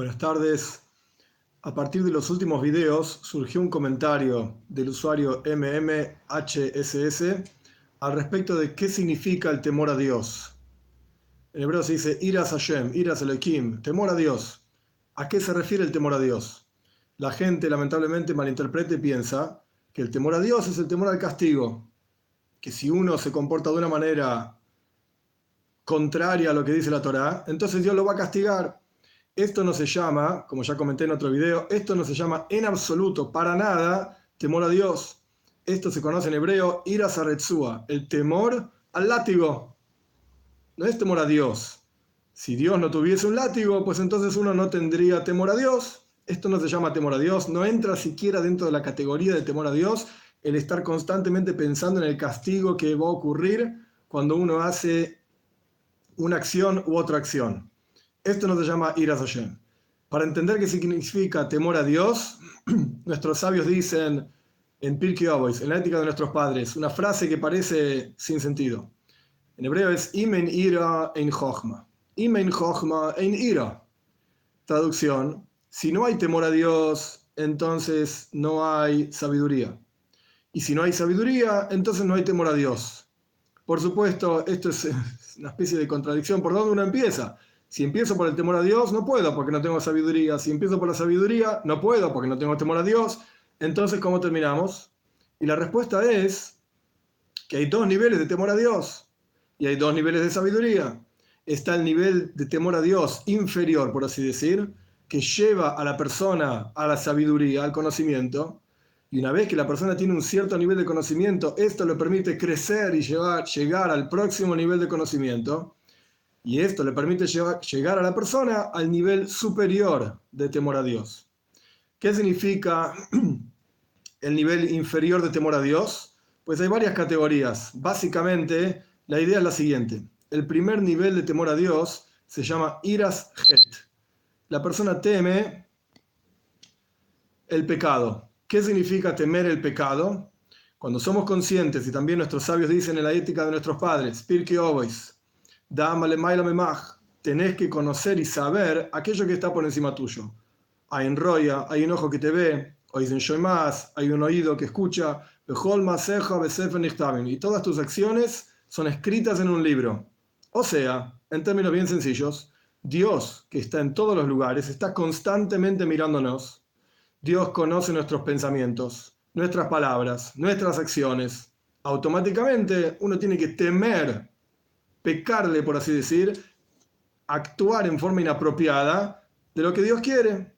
Buenas tardes. A partir de los últimos videos surgió un comentario del usuario MMHSS al respecto de qué significa el temor a Dios. En hebreo se dice Iras Hashem, Iras Elohim, temor a Dios. ¿A qué se refiere el temor a Dios? La gente lamentablemente malinterpreta y piensa que el temor a Dios es el temor al castigo, que si uno se comporta de una manera contraria a lo que dice la Torá, entonces Dios lo va a castigar. Esto no se llama, como ya comenté en otro video, esto no se llama en absoluto, para nada, temor a Dios. Esto se conoce en hebreo, irasaretzua, el temor al látigo. No es temor a Dios. Si Dios no tuviese un látigo, pues entonces uno no tendría temor a Dios. Esto no se llama temor a Dios, no entra siquiera dentro de la categoría de temor a Dios el estar constantemente pensando en el castigo que va a ocurrir cuando uno hace una acción u otra acción. Esto no se llama Iras Hashem. Para entender qué significa temor a Dios, nuestros sabios dicen en Pirkei Avos, en la ética de nuestros padres, una frase que parece sin sentido. En hebreo es Imen ira ein chochma. Imen chochma ein ira. Traducción, si no hay temor a Dios, entonces no hay sabiduría. Y si no hay sabiduría, entonces no hay temor a Dios. Por supuesto, esto es una especie de contradicción. ¿Por dónde uno empieza? Si empiezo por el temor a Dios, no puedo porque no tengo sabiduría. Si empiezo por la sabiduría, no puedo porque no tengo temor a Dios. Entonces, ¿cómo terminamos? Y la respuesta es que hay dos niveles de temor a Dios y hay dos niveles de sabiduría. Está el nivel de temor a Dios inferior, por así decir, que lleva a la persona a la sabiduría, al conocimiento. Y una vez que la persona tiene un cierto nivel de conocimiento, esto le permite crecer y llevar, llegar al próximo nivel de conocimiento. Y esto le permite llegar a la persona al nivel superior de temor a Dios. ¿Qué significa el nivel inferior de temor a Dios? Pues hay varias categorías. Básicamente, la idea es la siguiente. El primer nivel de temor a Dios se llama iras het. La persona teme el pecado. ¿Qué significa temer el pecado? Cuando somos conscientes, y también nuestros sabios dicen en la ética de nuestros padres, Pirkei Avos, tenés que conocer y saber aquello que está por encima tuyo. Hay en Roya, hay un ojo que te ve, más, hay un oído que escucha, y todas tus acciones son escritas en un libro. O sea, en términos bien sencillos, Dios, que está en todos los lugares, está constantemente mirándonos. Dios conoce nuestros pensamientos, nuestras palabras, nuestras acciones. Automáticamente uno tiene que temer pecarle, por así decir, actuar en forma inapropiada de lo que Dios quiere.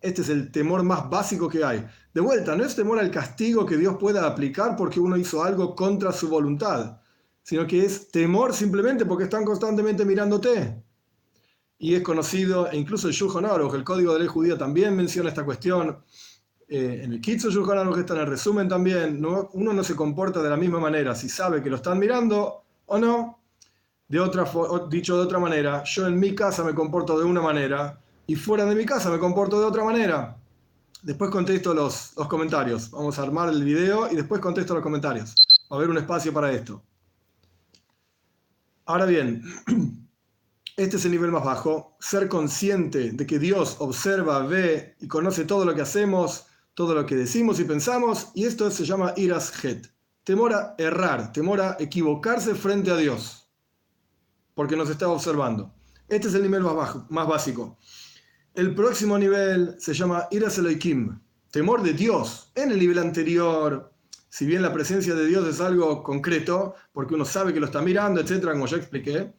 Este es el temor más básico que hay. De vuelta, no es temor al castigo que Dios pueda aplicar porque uno hizo algo contra su voluntad, sino que es temor simplemente porque están constantemente mirándote. Y es conocido, e incluso el Shulchan Aruch, el código de ley judía también menciona esta cuestión. Eh, en el Kitsu Shulchan Aruch está en el resumen también. uno no se comporta de la misma manera si sabe que lo están mirando o no, de otra, dicho de otra manera, yo en mi casa me comporto de una manera y fuera de mi casa me comporto de otra manera. Después contesto los, los comentarios. Vamos a armar el video y después contesto los comentarios. Va a haber un espacio para esto. Ahora bien, este es el nivel más bajo. Ser consciente de que Dios observa, ve y conoce todo lo que hacemos, todo lo que decimos y pensamos. Y esto se llama iras het. Temor a errar, temor a equivocarse frente a Dios porque nos está observando. Este es el nivel más, bajo, más básico. El próximo nivel se llama Iras temor de Dios. En el nivel anterior, si bien la presencia de Dios es algo concreto, porque uno sabe que lo está mirando, etcétera, como ya expliqué,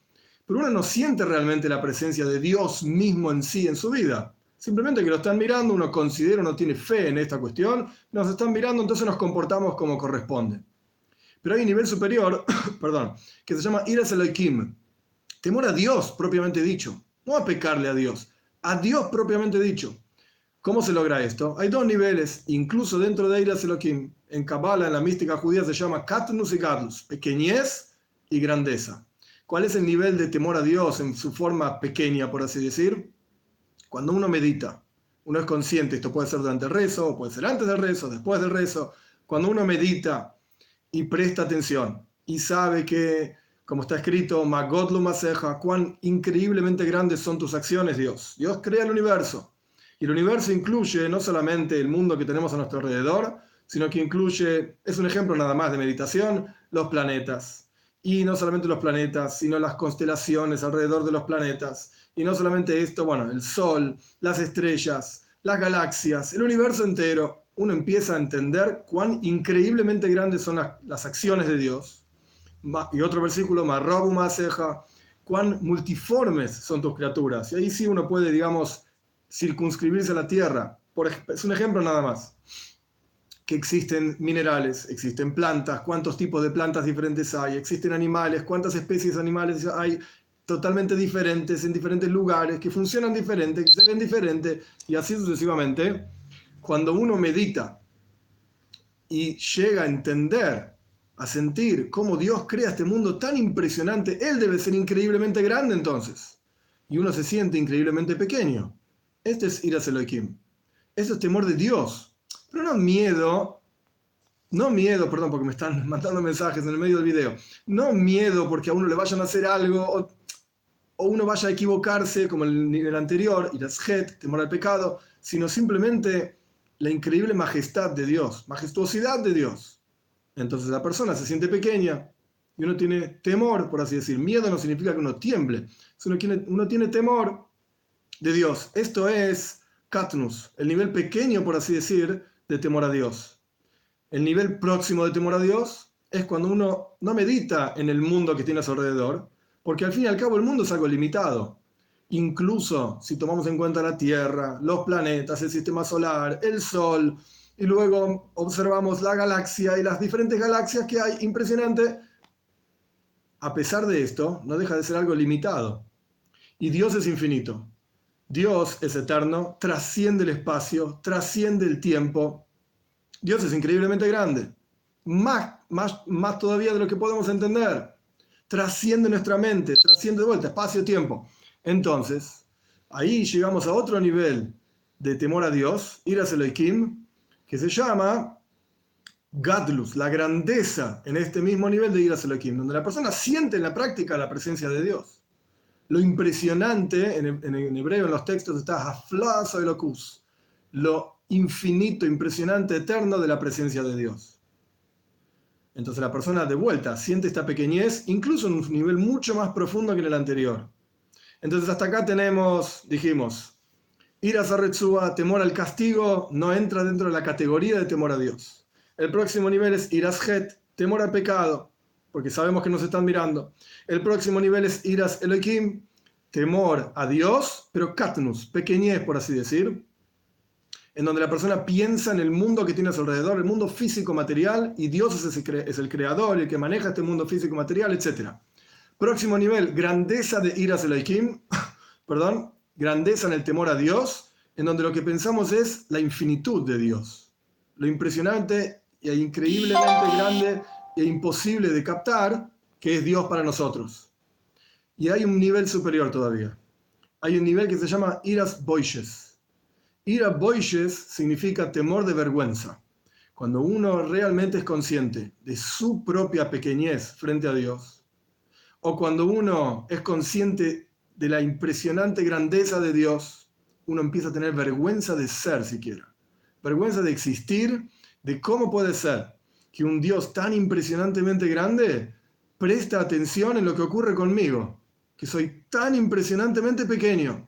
pero uno no siente realmente la presencia de Dios mismo en sí, en su vida. Simplemente que lo están mirando, uno considera, uno tiene fe en esta cuestión, nos están mirando, entonces nos comportamos como corresponde. Pero hay un nivel superior, perdón, que se llama Iras Elohim, Temor a Dios propiamente dicho, no a pecarle a Dios, a Dios propiamente dicho. ¿Cómo se logra esto? Hay dos niveles, incluso dentro de Eiras Elohim. En Kabbalah, en la mística judía, se llama Katnus y Gadlus, pequeñez y grandeza. ¿Cuál es el nivel de temor a Dios en su forma pequeña, por así decir? Cuando uno medita, uno es consciente, esto puede ser durante el rezo, puede ser antes del rezo, después del rezo. Cuando uno medita y presta atención y sabe que como está escrito, Magodlu Maseja, cuán increíblemente grandes son tus acciones, Dios. Dios crea el universo. Y el universo incluye no solamente el mundo que tenemos a nuestro alrededor, sino que incluye, es un ejemplo nada más de meditación, los planetas. Y no solamente los planetas, sino las constelaciones alrededor de los planetas. Y no solamente esto, bueno, el Sol, las estrellas, las galaxias, el universo entero. Uno empieza a entender cuán increíblemente grandes son las, acciones de Dios. Y otro versículo, Marrobu Maseja, cuán multiformes son tus criaturas. Y ahí sí uno puede, digamos, circunscribirse a la tierra. Por, es un ejemplo nada más que existen minerales, existen plantas, cuántos tipos de plantas diferentes hay, existen animales, cuántas especies de animales hay totalmente diferentes en diferentes lugares, que funcionan diferentes, que se ven diferentes, y así sucesivamente. Cuando uno medita y llega a entender, a sentir cómo Dios crea este mundo tan impresionante, Él debe ser increíblemente grande entonces. Y uno se siente increíblemente pequeño. Este es Iras Elohim. Este es temor de Dios pero no miedo, no miedo, perdón, porque me están mandando mensajes en el medio del video, no miedo porque a uno le vayan a hacer algo o, uno vaya a equivocarse como en el anterior, y las het, temor al pecado, sino simplemente la increíble majestad de Dios, majestuosidad de Dios. Entonces la persona se siente pequeña y uno tiene temor, por así decir. Miedo no significa que uno tiemble, uno tiene, uno tiene temor de Dios. Esto es Katnus, el nivel pequeño, por así decir, de temor a Dios. El nivel próximo de temor a Dios es cuando uno no medita en el mundo que tiene a su alrededor, porque al fin y al cabo el mundo es algo limitado. Incluso si tomamos en cuenta la Tierra, los planetas, el sistema solar, el Sol, y luego observamos la galaxia y las diferentes galaxias que hay, impresionante, a pesar de esto, no deja de ser algo limitado. Y Dios es infinito. Dios es eterno, trasciende el espacio, trasciende el tiempo. Dios es increíblemente grande, más, más, más todavía de lo que podemos entender. Trasciende nuestra mente, trasciende de vuelta, espacio-tiempo. Entonces, ahí llegamos a otro nivel de temor a Dios, Iras Elohim, que se llama Gadlus, la grandeza en este mismo nivel de Iras Elohim, donde la persona siente en la práctica la presencia de Dios lo impresionante, en, hebreo en los textos está Haflazo Elocus, lo infinito, impresionante, eterno de la presencia de Dios. Entonces la persona de vuelta siente esta pequeñez, incluso en un nivel mucho más profundo que en el anterior. Entonces hasta acá tenemos, dijimos, ir a temor al castigo, no entra dentro de la categoría de temor a Dios. El próximo nivel es Irashet, temor al pecado porque sabemos que nos están mirando. El próximo nivel es iras Elohim, temor a Dios, pero katnus, pequeñez, por así decir, en donde la persona piensa en el mundo que tiene a su alrededor, el mundo físico-material, y Dios es, el creador, el que maneja este mundo físico-material, etc. Próximo nivel, grandeza de iras Elohim, perdón, grandeza en el temor a Dios, en donde lo que pensamos es la infinitud de Dios, lo impresionante e increíblemente grande e imposible de captar que es Dios para nosotros. Y hay un nivel superior todavía. Hay un nivel que se llama iras boishes. Ira boishes significa temor de vergüenza. Cuando uno realmente es consciente de su propia pequeñez frente a Dios, o cuando uno es consciente de la impresionante grandeza de Dios, uno empieza a tener vergüenza de ser siquiera. Vergüenza de existir, de cómo puede ser que un Dios tan impresionantemente grande presta atención en lo que ocurre conmigo, que soy tan impresionantemente pequeño.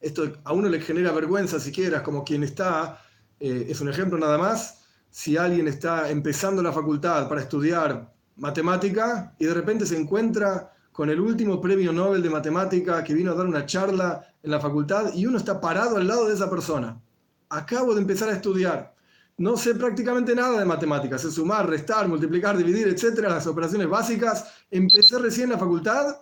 Esto a uno le genera vergüenza siquiera, como quien está, eh, es un ejemplo nada más, si alguien está empezando la facultad para estudiar matemática y de repente se encuentra con el último premio Nobel de matemática que vino a dar una charla en la facultad y uno está parado al lado de esa persona. Acabo de empezar a estudiar no sé prácticamente nada de matemáticas, sé sumar, restar, multiplicar, dividir, etcétera, las operaciones básicas. Empecé recién la facultad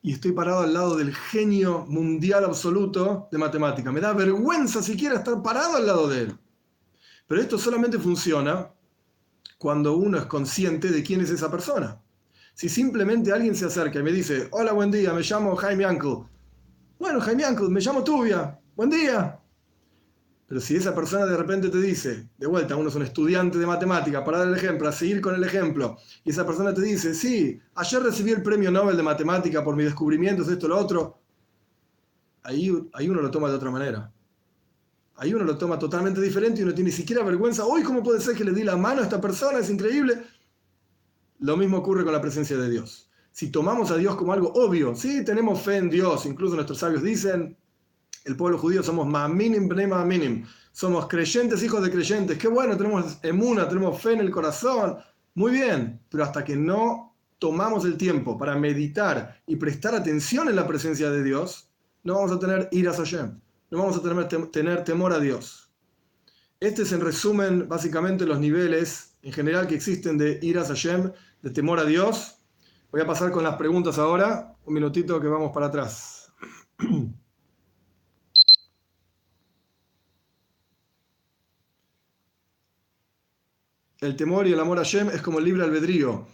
y estoy parado al lado del genio mundial absoluto de matemática. Me da vergüenza siquiera estar parado al lado de él. Pero esto solamente funciona cuando uno es consciente de quién es esa persona. Si simplemente alguien se acerca y me dice, hola, buen día, me llamo Jaime Uncle. Bueno, Jaime Uncle, me llamo Tubia. Buen día Pero si esa persona de repente te dice, de vuelta, uno es un estudiante de matemática, para dar el ejemplo, a seguir con el ejemplo, y esa persona te dice, sí, ayer recibí el premio Nobel de matemática por mis descubrimientos, esto, lo otro, ahí, ahí uno lo toma de otra manera. Ahí uno lo toma totalmente diferente y uno tiene ni siquiera vergüenza. Hoy, ¿cómo puede ser que le di la mano a esta persona? Es increíble. Lo mismo ocurre con la presencia de Dios. Si tomamos a Dios como algo obvio, sí, tenemos fe en Dios, incluso nuestros sabios dicen, el pueblo judío somos ma'aminim bnei ma'aminim, somos creyentes, hijos de creyentes, qué bueno, tenemos emuna, tenemos fe en el corazón, muy bien, pero hasta que no tomamos el tiempo para meditar y prestar atención en la presencia de Dios, no vamos a tener iras Hashem no vamos a tener, tener temor a Dios. Este es en resumen básicamente los niveles en general que existen de iras Hashem, de temor a Dios. Voy a pasar con las preguntas ahora, un minutito que vamos para atrás. El temor y el amor a Hashem es como el libre albedrío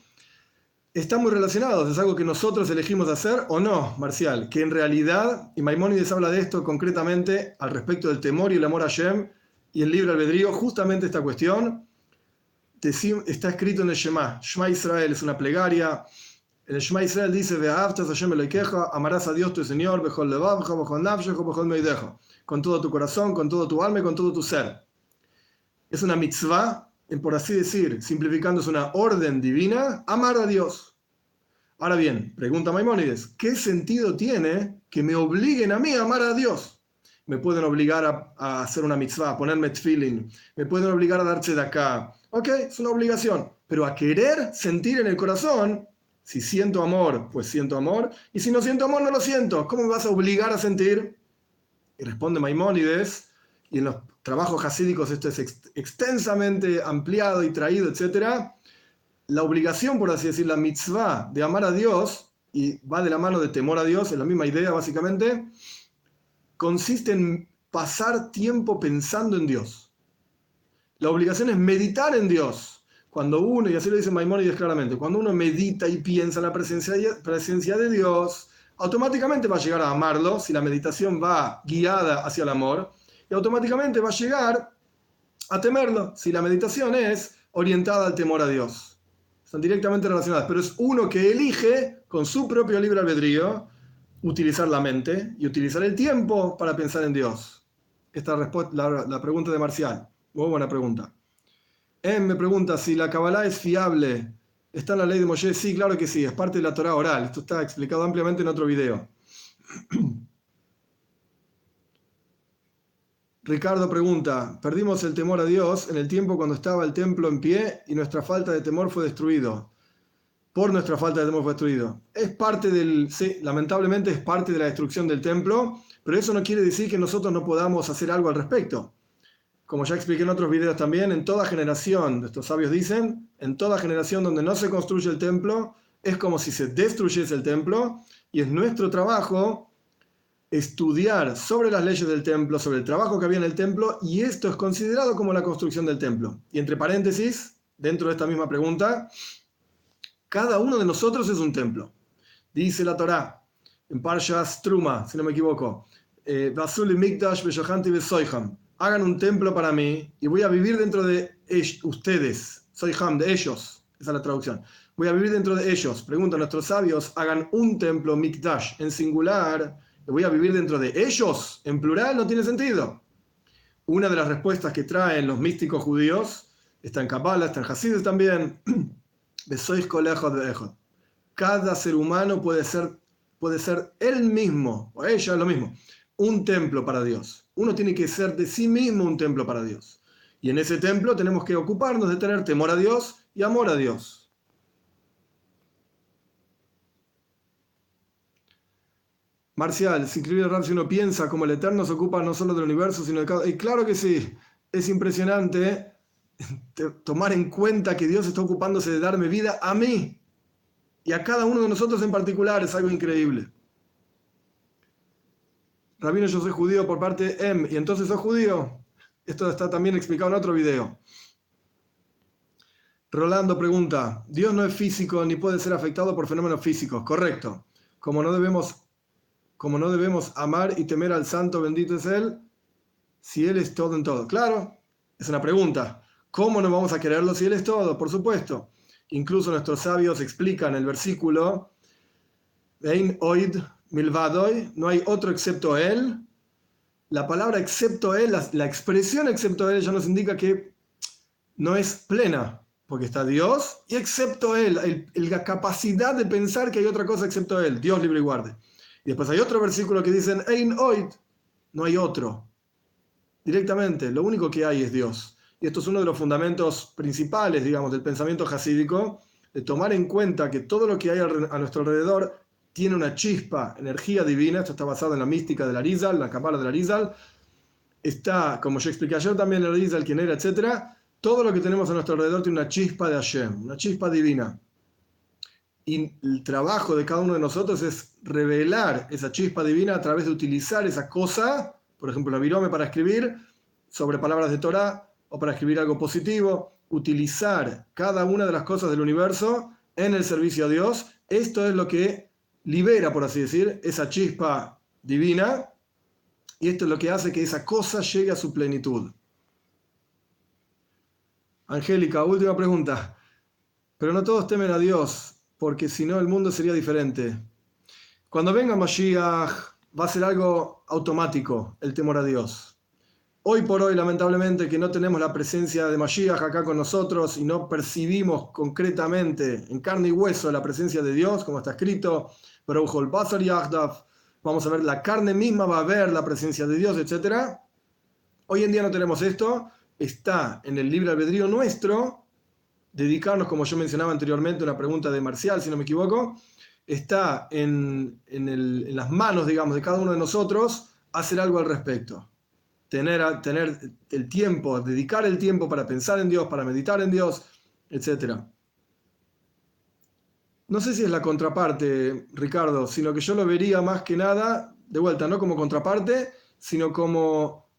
están muy relacionados, es algo que nosotros elegimos hacer o no, Marcial, que en realidad, y Maimónides habla de esto concretamente al respecto del temor y el amor a Shem y el libre albedrío, justamente esta cuestión está escrito en el Shema. Shema Israel es una plegaria. En el Shema Israel dice, amarás a Dios tu Señor, con todo tu corazón, con todo tu alma y con todo tu ser. Es una mitzvah por así decir, simplificando, es una orden divina, amar a Dios. Ahora bien, pregunta Maimónides, ¿qué sentido tiene que me obliguen a mí a amar a Dios? Me pueden obligar a, hacer una mitzvah, a ponerme tefillin, me pueden obligar a darse de acá. Ok, es una obligación, pero a querer sentir en el corazón, si siento amor, pues siento amor, y si no siento amor, no lo siento. ¿Cómo me vas a obligar a sentir? Y responde Maimónides, y en los trabajos hasídicos esto es extensamente ampliado y traído, etc., la obligación, por así decir, la mitzvah de amar a Dios, y va de la mano de temor a Dios, es la misma idea básicamente, consiste en pasar tiempo pensando en Dios. La obligación es meditar en Dios. Cuando uno, y así lo dice Maimónides claramente, cuando uno medita y piensa en la presencia presencia de Dios, automáticamente va a llegar a amarlo si la meditación va guiada hacia el amor y automáticamente va a llegar a temerlo si la meditación es orientada al temor a Dios. Están directamente relacionadas, pero es uno que elige con su propio libre albedrío utilizar la mente y utilizar el tiempo para pensar en Dios. Esta es la, pregunta de Marcial. Muy buena pregunta. Em me pregunta si la Kabbalah es fiable. ¿Está en la ley de Moshe? Sí, claro que sí, es parte de la Torah oral. Esto está explicado ampliamente en otro video. Ricardo pregunta, perdimos el temor a Dios en el tiempo cuando estaba el templo en pie y nuestra falta de temor fue destruido. Por nuestra falta de temor fue destruido. Es parte del, sí, lamentablemente es parte de la destrucción del templo, pero eso no quiere decir que nosotros no podamos hacer algo al respecto. Como ya expliqué en otros videos también, en toda generación, estos sabios dicen, en toda generación donde no se construye el templo, es como si se destruyese el templo y es nuestro trabajo estudiar sobre las leyes del templo, sobre el trabajo que había en el templo, y esto es considerado como la construcción del templo. Y entre paréntesis, dentro de esta misma pregunta, cada uno de nosotros es un templo. Dice la Torá, en Parshas Truma, si no me equivoco, eh, hagan un templo para mí y voy a vivir dentro de ustedes, Soiham, de ellos, esa es la traducción. Voy a vivir dentro de ellos. Preguntan nuestros sabios, hagan un templo, Mikdash, en singular, voy a vivir dentro de ellos, en plural, no tiene sentido. Una de las respuestas que traen los místicos judíos, está en Kabbalah, está en Hasidus también, de sois colegios de Ejod. Cada ser humano puede ser, puede ser él mismo, o ella lo mismo, un templo para Dios. Uno tiene que ser de sí mismo un templo para Dios. Y en ese templo tenemos que ocuparnos de tener temor a Dios y amor a Dios. Marcial, es increíble si uno piensa como el Eterno se ocupa no solo del universo, sino de cada... Y claro que sí, es impresionante tomar en cuenta que Dios está ocupándose de darme vida a mí y a cada uno de nosotros en particular, es algo increíble. Rabino, yo soy judío por parte de y entonces soy judío. Esto está también explicado en otro video. Rolando pregunta, Dios no es físico ni puede ser afectado por fenómenos físicos, correcto. Como no debemos como no debemos amar y temer al santo bendito es Él, si Él es todo en todo? Claro, es una pregunta. ¿Cómo no vamos a quererlo si Él es todo? Por supuesto. Incluso nuestros sabios explican el versículo, oid milvadoy, no hay otro excepto Él. La palabra excepto Él, la, expresión excepto Él ya nos indica que no es plena, porque está Dios y excepto Él, la capacidad de pensar que hay otra cosa excepto Él, Dios libre y guarde. Y después hay otro versículo que dicen, Ein oid, no hay otro. Directamente, lo único que hay es Dios. Y esto es uno de los fundamentos principales, digamos, del pensamiento jasídico, de tomar en cuenta que todo lo que hay a nuestro alrededor tiene una chispa, energía divina, esto está basado en la mística de la Rizal, la cámara de la Rizal, está, como yo expliqué ayer también, la Rizal, quién era, etc. Todo lo que tenemos a nuestro alrededor tiene una chispa de Hashem, una chispa divina. Y el trabajo de cada uno de nosotros es revelar esa chispa divina a través de utilizar esa cosa, por ejemplo, la virome para escribir sobre palabras de Torah o para escribir algo positivo, utilizar cada una de las cosas del universo en el servicio a Dios. Esto es lo que libera, por así decir, esa chispa divina y esto es lo que hace que esa cosa llegue a su plenitud. Angélica, última pregunta. Pero no todos temen a Dios, porque si no el mundo sería diferente. Cuando venga Mashiach va a ser algo automático el temor a Dios. Hoy por hoy, lamentablemente, que no tenemos la presencia de Mashiach acá con nosotros y no percibimos concretamente en carne y hueso la presencia de Dios, como está escrito, vamos a ver, la carne misma va a ver la presencia de Dios, etc. Hoy en día no tenemos esto, está en el libre albedrío nuestro, dedicarnos, como yo mencionaba anteriormente, una pregunta de Marcial, si no me equivoco, está en las manos, digamos, de cada uno de nosotros hacer algo al respecto tener, tener el tiempo, dedicar el tiempo para pensar en Dios, para meditar en Dios, etc. No sé si es la contraparte, Ricardo, sino que yo lo vería más que nada, de vuelta, no como contraparte, sino como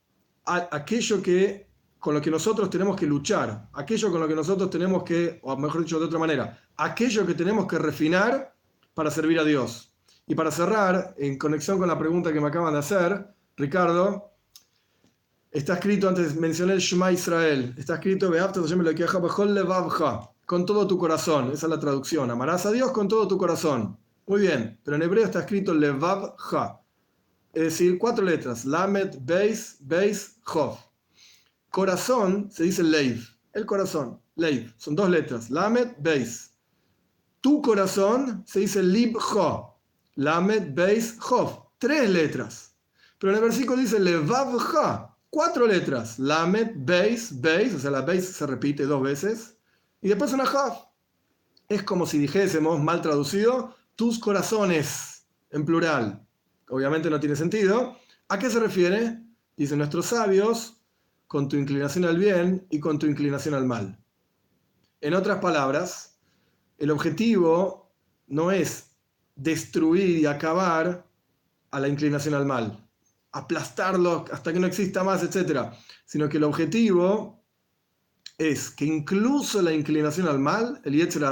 aquello que con lo que nosotros tenemos que luchar, aquello con lo que nosotros tenemos que, o mejor dicho de otra manera, aquello que tenemos que refinar para servir a Dios. Y para cerrar, en conexión con la pregunta que me acaban de hacer, Ricardo, Está escrito, antes mencioné el Shema Israel, está escrito, con todo tu corazón, esa es la traducción, amarás a Dios con todo tu corazón. Muy bien, pero en hebreo está escrito Levavcha, es decir, cuatro letras, Lamed, Beis, Beis, Chov. Corazón se dice Leiv, el corazón, Leiv, son dos letras, Lamed, Beis. Tu corazón se dice Libjo, Lamed, Beis, Chov, tres letras. Pero en el versículo dice Levavcha, cuatro letras, Lamed, Beis, Beis, o sea, la Beis se repite dos veces, y después una Haf. Es como si dijésemos, mal traducido, tus corazones, en plural. Obviamente no tiene sentido. ¿A qué se refiere? Dicen nuestros sabios, con tu inclinación al bien y con tu inclinación al mal. En otras palabras, el objetivo no es destruir y acabar a la inclinación al mal aplastarlo hasta que no exista más, etc. Sino que el objetivo es que incluso la inclinación al mal, el Yetzer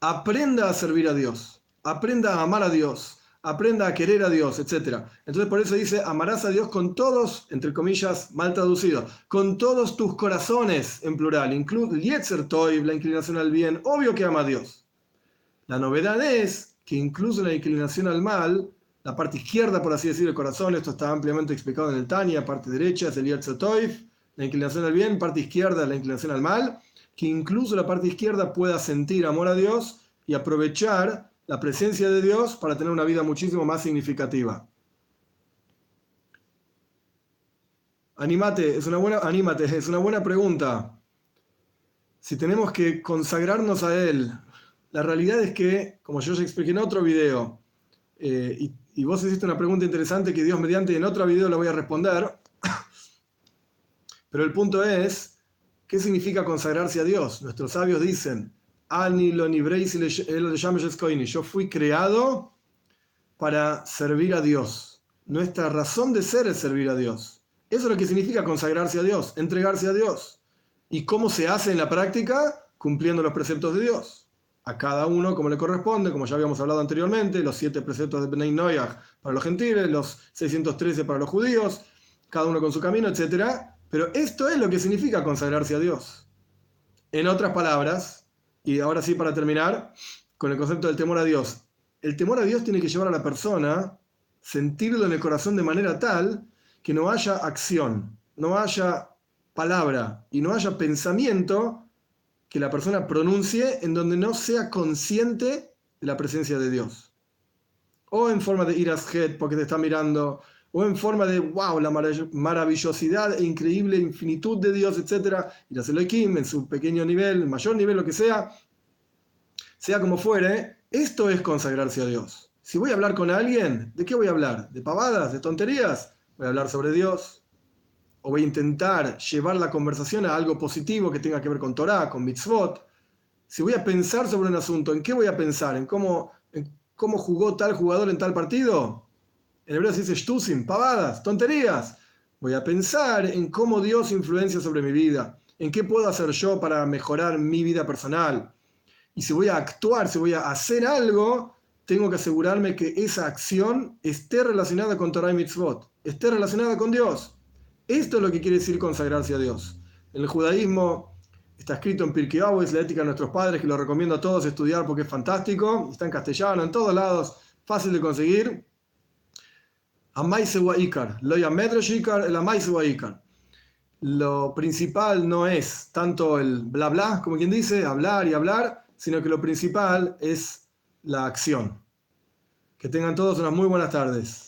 aprenda a servir a Dios, aprenda a amar a Dios, aprenda a querer a Dios, etc. Entonces por eso dice, amarás a Dios con todos, entre comillas, mal traducido, con todos tus corazones, en plural, incluso Yetzer Toiv, la inclinación al bien, obvio que ama a Dios. La novedad es que incluso la inclinación al mal, la parte izquierda, por así decir, el corazón, esto está ampliamente explicado en el Tania, parte derecha es el Toif, la inclinación al bien, parte izquierda la inclinación al mal, que incluso la parte izquierda pueda sentir amor a Dios y aprovechar la presencia de Dios para tener una vida muchísimo más significativa. Anímate, es una buena, es una buena pregunta. Si tenemos que consagrarnos a Él, la realidad es que, como yo ya expliqué en otro video, eh, y y vos hiciste una pregunta interesante que Dios mediante en otro video la voy a responder. Pero el punto es, ¿qué significa consagrarse a Dios? Nuestros sabios dicen, yo fui creado para servir a Dios. Nuestra razón de ser es servir a Dios. Eso es lo que significa consagrarse a Dios, entregarse a Dios. ¿Y cómo se hace en la práctica? Cumpliendo los preceptos de Dios a cada uno como le corresponde, como ya habíamos hablado anteriormente, los siete preceptos de Bnei Noyach para los gentiles, los 613 para los judíos, cada uno con su camino, etc. Pero esto es lo que significa consagrarse a Dios. En otras palabras, y ahora sí para terminar, con el concepto del temor a Dios. El temor a Dios tiene que llevar a la persona, sentirlo en el corazón de manera tal que no haya acción, no haya palabra y no haya pensamiento que la persona pronuncie en donde no sea consciente de la presencia de Dios. O en forma de head porque te está mirando, o en forma de, wow, la maravillosidad e increíble infinitud de Dios, etc. Elohim en su pequeño nivel, mayor nivel, lo que sea, sea como fuere, esto es consagrarse a Dios. Si voy a hablar con alguien, ¿de qué voy a hablar? ¿De pavadas? ¿De tonterías? Voy a hablar sobre Dios. O voy a intentar llevar la conversación a algo positivo que tenga que ver con Torah, con mitzvot. Si voy a pensar sobre un asunto, ¿en qué voy a pensar? ¿En cómo, cómo jugó tal jugador en tal partido? En hebreo se dice shtusim, pavadas, tonterías. Voy a pensar en cómo Dios influencia sobre mi vida, en qué puedo hacer yo para mejorar mi vida personal, y si voy a actuar, si voy a hacer algo, tengo que asegurarme que esa acción esté relacionada con Torah y Mitzvot, esté relacionada con Dios. Esto es lo que quiere decir consagrarse a Dios. En el judaísmo está escrito en Pirkei es la ética de nuestros padres, que lo recomiendo a todos estudiar porque es fantástico, está en castellano, en todos lados, fácil de conseguir. Amaise wa ikar, lo el amaise wa Lo principal no es tanto el bla bla, como quien dice, hablar y hablar, sino que lo principal es la acción. Que tengan todos unas muy buenas tardes.